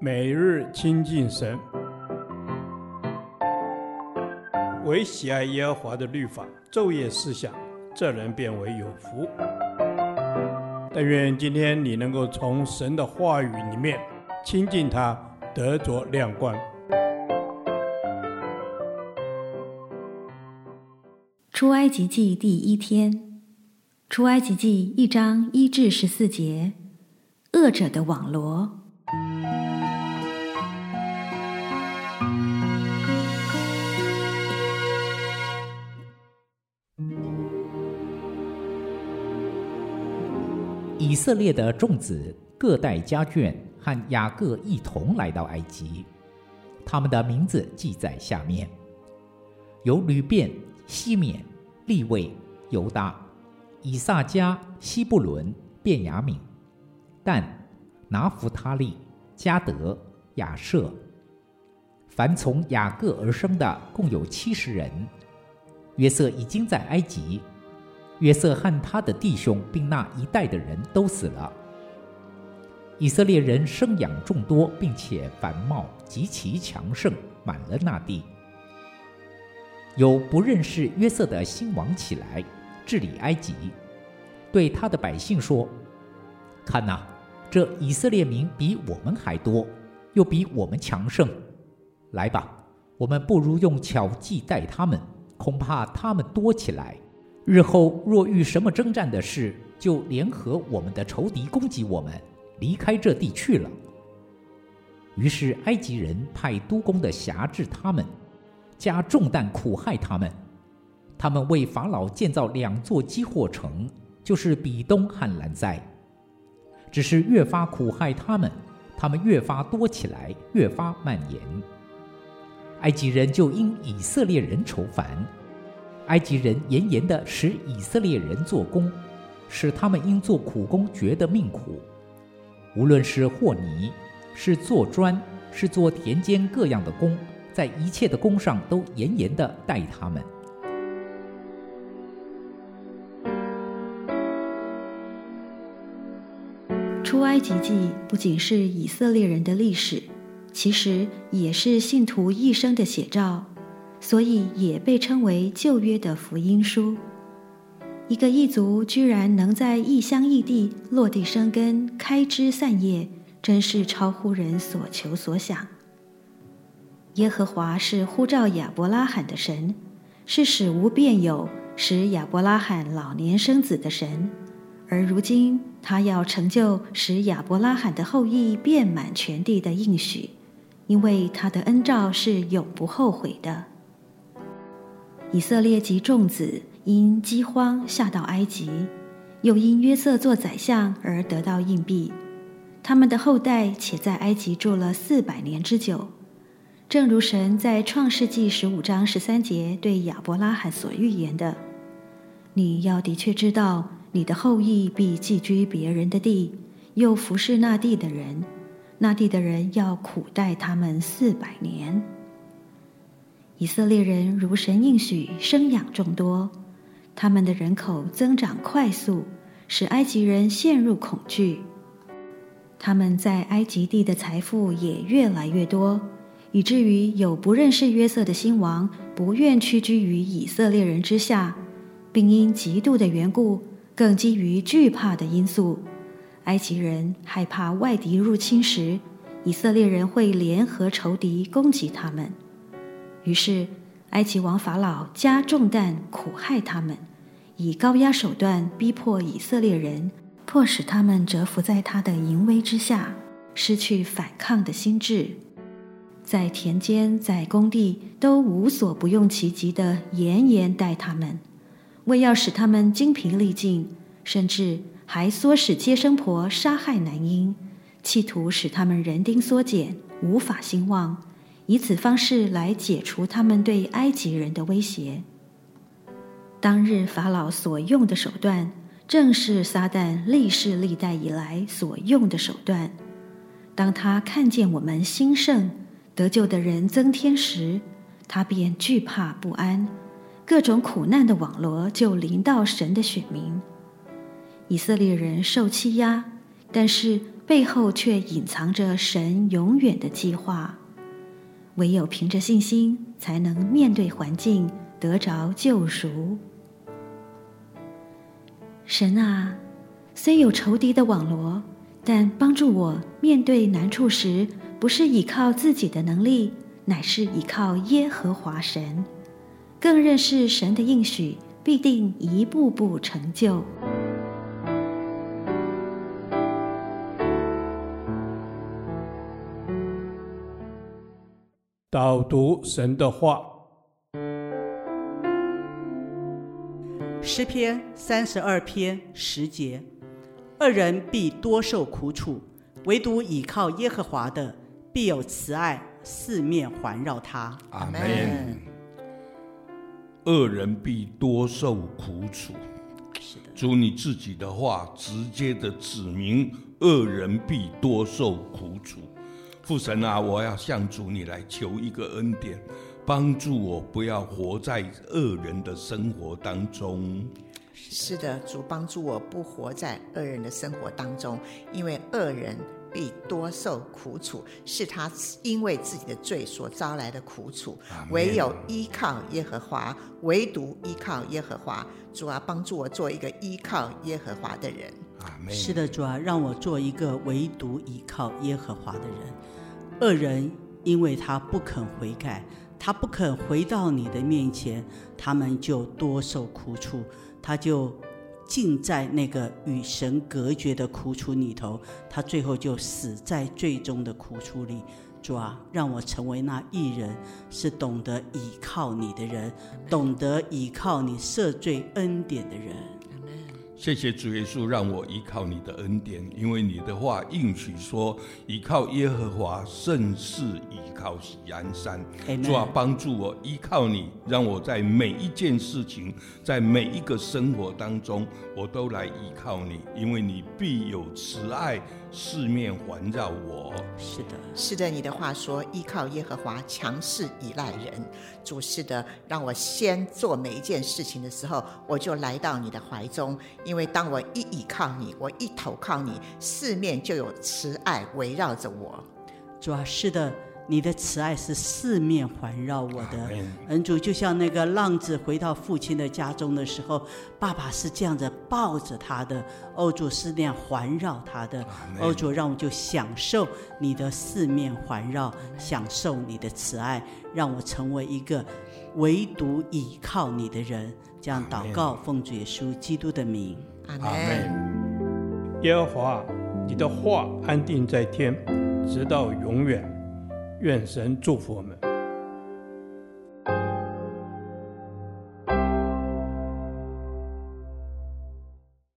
每日亲近神，唯喜爱耶和华的律法，昼夜思想，这人便为有福。但愿今天你能够从神的话语里面亲近他，得着亮光。出埃及记第一天，出埃及记一章一至十四节，恶者的网罗。以色列的众子各带家眷和雅各一同来到埃及，他们的名字记在下面：有吕便、西缅、利未、犹大、以萨迦、西布伦、便雅悯、但、拿弗他利、迦得、亚设。凡从雅各而生的共有七十人。约瑟已经在埃及。约瑟和他的弟兄，并那一带的人都死了。以色列人生养众多，并且繁茂极其强盛，满了那地。有不认识约瑟的新王起来治理埃及，对他的百姓说：“看哪，这以色列民比我们还多，又比我们强盛。来吧，我们不如用巧计待他们，恐怕他们多起来。”日后若遇什么征战的事，就联合我们的仇敌攻击我们，离开这地去了。于是埃及人派督工的辖制他们，加重担苦害他们。他们为法老建造两座积货城，就是比东和兰塞。只是越发苦害他们，他们越发多起来，越发蔓延。埃及人就因以色列人愁烦。埃及人严严地使以色列人做工，使他们因做苦工觉得命苦。无论是和泥，是做砖，是做田间各样的工，在一切的工上都严严地待他们。出埃及记不仅是以色列人的历史，其实也是信徒一生的写照。所以也被称为旧约的福音书。一个异族居然能在异乡异地落地生根、开枝散叶，真是超乎人所求所想。耶和华是呼召亚伯拉罕的神，是使无变有、使亚伯拉罕老年生子的神。而如今他要成就使亚伯拉罕的后裔遍满全地的应许，因为他的恩召是永不后悔的。以色列及众子因饥荒下到埃及，又因约瑟做宰相而得到印币。他们的后代且在埃及住了四百年之久，正如神在创世纪十五章十三节对亚伯拉罕所预言的：“你要的确知道，你的后裔必寄居别人的地，又服侍那地的人，那地的人要苦待他们四百年。”以色列人如神应许，生养众多，他们的人口增长快速，使埃及人陷入恐惧。他们在埃及地的财富也越来越多，以至于有不认识约瑟的新王不愿屈居于以色列人之下，并因嫉妒的缘故，更基于惧怕的因素，埃及人害怕外敌入侵时，以色列人会联合仇敌攻击他们。于是，埃及王法老加重担苦害他们，以高压手段逼迫以色列人，迫使他们折服在他的淫威之下，失去反抗的心智。在田间，在工地，都无所不用其极地严严待他们，为要使他们精疲力尽，甚至还唆使接生婆杀害男婴，企图使他们人丁缩减，无法兴旺。以此方式来解除他们对埃及人的威胁。当日法老所用的手段，正是撒旦历世历代以来所用的手段。当他看见我们兴盛，得救的人增添时，他便惧怕不安，各种苦难的网罗就临到神的选民。以色列人受欺压，但是背后却隐藏着神永远的计划。唯有凭着信心，才能面对环境，得着救赎。神啊，虽有仇敌的网罗，但帮助我面对难处时，不是依靠自己的能力，乃是依靠耶和华神。更认识神的应许，必定一步步成就。导读神的话，诗篇三十二篇十节：恶人必多受苦楚，唯独倚靠耶和华的，必有慈爱四面环绕他。阿门。恶人必多受苦楚。是的，主你自己的话，直接的指明恶人必多受苦楚。父神啊，我要向主你来求一个恩典，帮助我不要活在恶人的生活当中。是的，主帮助我不活在恶人的生活当中，因为恶人必多受苦楚，是他因为自己的罪所招来的苦楚。唯有依靠耶和华，唯独依靠耶和华。主啊，帮助我做一个依靠耶和华的人。是的，主啊，让我做一个唯独依靠耶和华的人。恶人因为他不肯悔改，他不肯回到你的面前，他们就多受苦楚，他就尽在那个与神隔绝的苦楚里头，他最后就死在最终的苦楚里。主啊，让我成为那一人，是懂得倚靠你的人，懂得倚靠你赦罪恩典的人。谢谢主耶稣，让我依靠你的恩典，因为你的话应许说，依靠耶和华胜似依靠喜安山。主啊，帮助我依靠你，让我在每一件事情，在每一个生活当中，我都来依靠你，因为你必有慈爱四面环绕我。是的，是的，你的话说，依靠耶和华，强势依赖人。主是的，让我先做每一件事情的时候，我就来到你的怀中。因为当我一倚靠你，我一投靠你，四面就有慈爱围绕着我。主啊，是的，你的慈爱是四面环绕我的。恩主，就像那个浪子回到父亲的家中的时候，爸爸是这样子抱着他的，欧主是那样环绕他的。欧主，让我就享受你的四面环绕，享受你的慈爱，让我成为一个唯独倚靠你的人。这样祷告，奉主耶稣基督的名，阿门。耶和华，你的话安定在天，直到永远。愿神祝福我们。